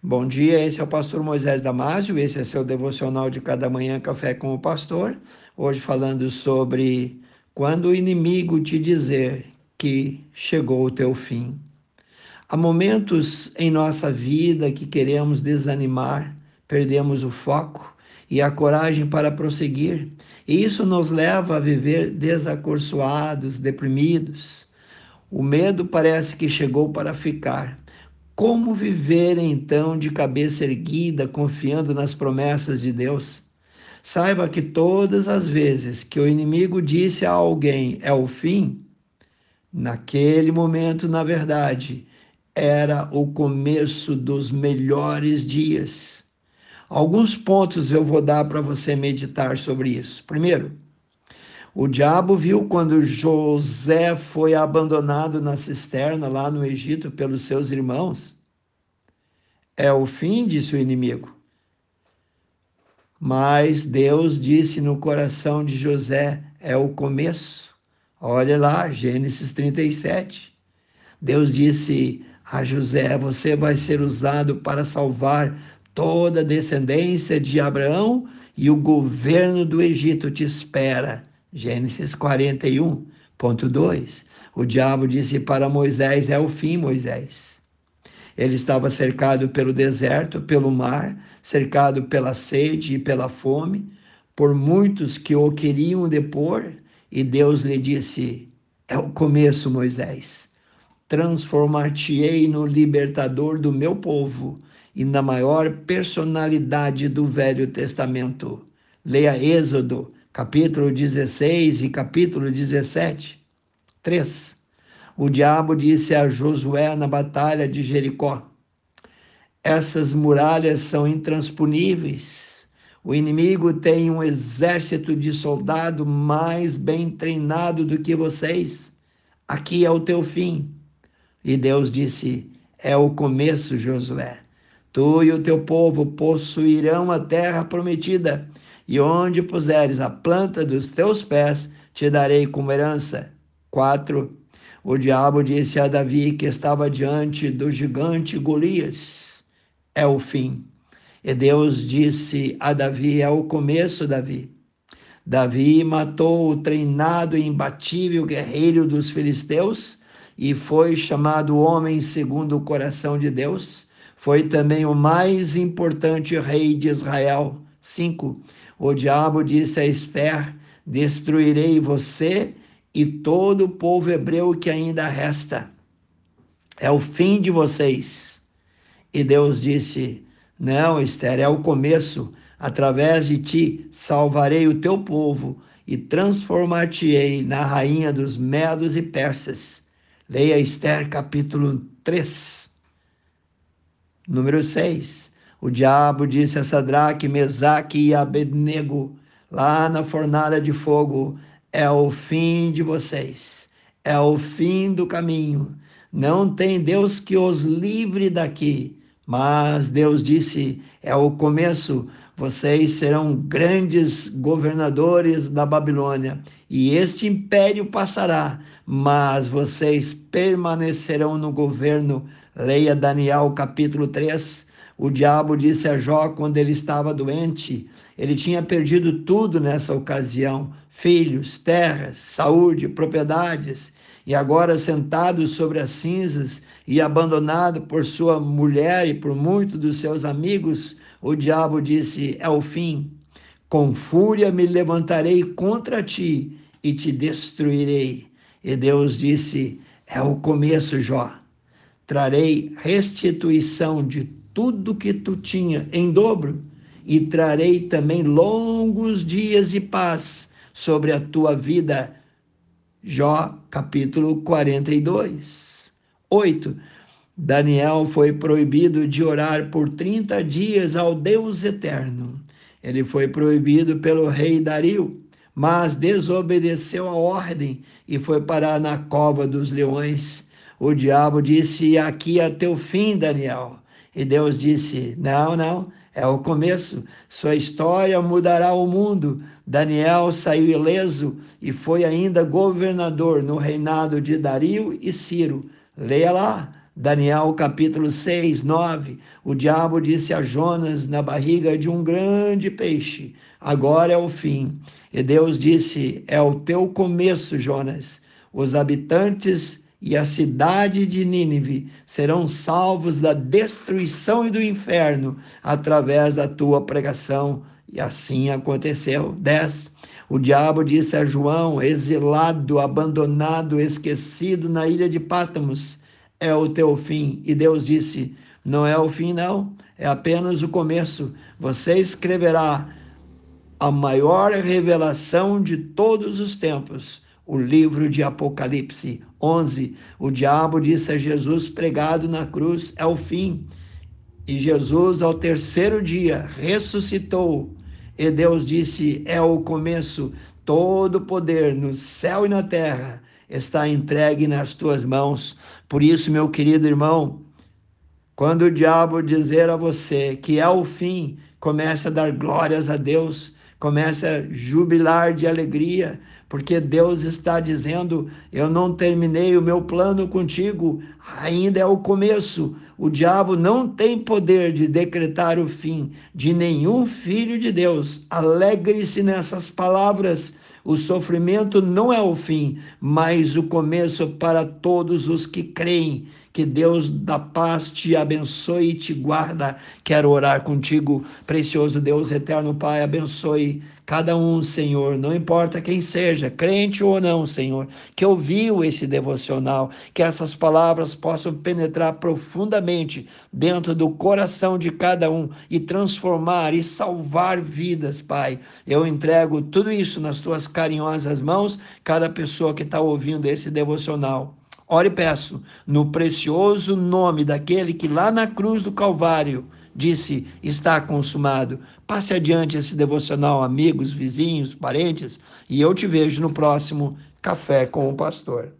Bom dia, esse é o pastor Moisés Damásio, esse é seu devocional de cada manhã Café com o Pastor. Hoje falando sobre quando o inimigo te dizer que chegou o teu fim. Há momentos em nossa vida que queremos desanimar, perdemos o foco e a coragem para prosseguir, e isso nos leva a viver desacorçoados, deprimidos. O medo parece que chegou para ficar como viver então de cabeça erguida, confiando nas promessas de Deus? Saiba que todas as vezes que o inimigo disse a alguém é o fim, naquele momento, na verdade, era o começo dos melhores dias. Alguns pontos eu vou dar para você meditar sobre isso. Primeiro, o diabo viu quando José foi abandonado na cisterna lá no Egito pelos seus irmãos. É o fim, disse o inimigo. Mas Deus disse no coração de José: é o começo. Olha lá, Gênesis 37. Deus disse a José: Você vai ser usado para salvar toda a descendência de Abraão e o governo do Egito te espera. Gênesis 41.2. O diabo disse para Moisés: É o fim, Moisés. Ele estava cercado pelo deserto, pelo mar, cercado pela sede e pela fome, por muitos que o queriam depor, e Deus lhe disse: É o começo, Moisés. Transformar-te-ei no libertador do meu povo e na maior personalidade do Velho Testamento. Leia Êxodo, capítulo 16 e capítulo 17. 3 o diabo disse a Josué na batalha de Jericó: Essas muralhas são intransponíveis. O inimigo tem um exército de soldado mais bem treinado do que vocês. Aqui é o teu fim. E Deus disse: É o começo, Josué. Tu e o teu povo possuirão a terra prometida, e onde puseres a planta dos teus pés, te darei como herança. 4 o diabo disse a Davi que estava diante do gigante Golias: É o fim. E Deus disse a Davi: É o começo, Davi. Davi matou o treinado e imbatível guerreiro dos filisteus e foi chamado homem segundo o coração de Deus. Foi também o mais importante rei de Israel. 5. O diabo disse a Esther: Destruirei você e todo o povo hebreu que ainda resta. É o fim de vocês. E Deus disse: Não, Esther, é o começo. Através de ti salvarei o teu povo e transformar-te-ei na rainha dos medos e persas. Leia Esther capítulo 3. Número 6. O diabo disse a Sadraque, Mesaque e Abednego, lá na fornalha de fogo: é o fim de vocês, é o fim do caminho. Não tem Deus que os livre daqui, mas Deus disse: é o começo. Vocês serão grandes governadores da Babilônia, e este império passará, mas vocês permanecerão no governo. Leia Daniel capítulo 3. O diabo disse a Jó quando ele estava doente, ele tinha perdido tudo nessa ocasião: filhos, terras, saúde, propriedades, e agora sentado sobre as cinzas e abandonado por sua mulher e por muitos dos seus amigos, o diabo disse: É o fim. Com fúria me levantarei contra ti e te destruirei. E Deus disse: É o começo, Jó. Trarei restituição de tudo que tu tinha em dobro e trarei também longos dias de paz sobre a tua vida. Jó, capítulo 42. 8. Daniel foi proibido de orar por 30 dias ao Deus eterno. Ele foi proibido pelo rei Dario, mas desobedeceu a ordem e foi parar na cova dos leões. O diabo disse: Aqui é teu fim, Daniel. E Deus disse: Não, não, é o começo. Sua história mudará o mundo. Daniel saiu ileso e foi ainda governador no reinado de Dario e Ciro. Leia lá, Daniel capítulo 6, 9, o diabo disse a Jonas na barriga de um grande peixe: Agora é o fim. E Deus disse: É o teu começo, Jonas. Os habitantes e a cidade de Nínive serão salvos da destruição e do inferno através da tua pregação. E assim aconteceu. 10. O diabo disse a João, exilado, abandonado, esquecido na ilha de Pátamos: é o teu fim. E Deus disse: Não é o fim, não, é apenas o começo. Você escreverá a maior revelação de todos os tempos, o livro de Apocalipse 11. O diabo disse a Jesus pregado na cruz: É o fim. E Jesus, ao terceiro dia, ressuscitou. E Deus disse: É o começo. Todo poder no céu e na terra está entregue nas tuas mãos. Por isso, meu querido irmão, quando o diabo dizer a você que é o fim, comece a dar glórias a Deus, comece a jubilar de alegria, porque Deus está dizendo: Eu não terminei o meu plano contigo, ainda é o começo. O diabo não tem poder de decretar o fim de nenhum filho de Deus. Alegre-se nessas palavras o sofrimento não é o fim, mas o começo para todos os que creem. Que Deus da paz te abençoe e te guarda. Quero orar contigo, precioso Deus eterno Pai, abençoe cada um, Senhor, não importa quem seja, crente ou não, Senhor, que ouviu esse devocional, que essas palavras possam penetrar profundamente dentro do coração de cada um e transformar e salvar vidas, Pai. Eu entrego tudo isso nas tuas carinhosas mãos, cada pessoa que está ouvindo esse devocional. Ore e peço, no precioso nome daquele que lá na cruz do Calvário disse: está consumado. Passe adiante esse devocional, amigos, vizinhos, parentes, e eu te vejo no próximo Café com o Pastor.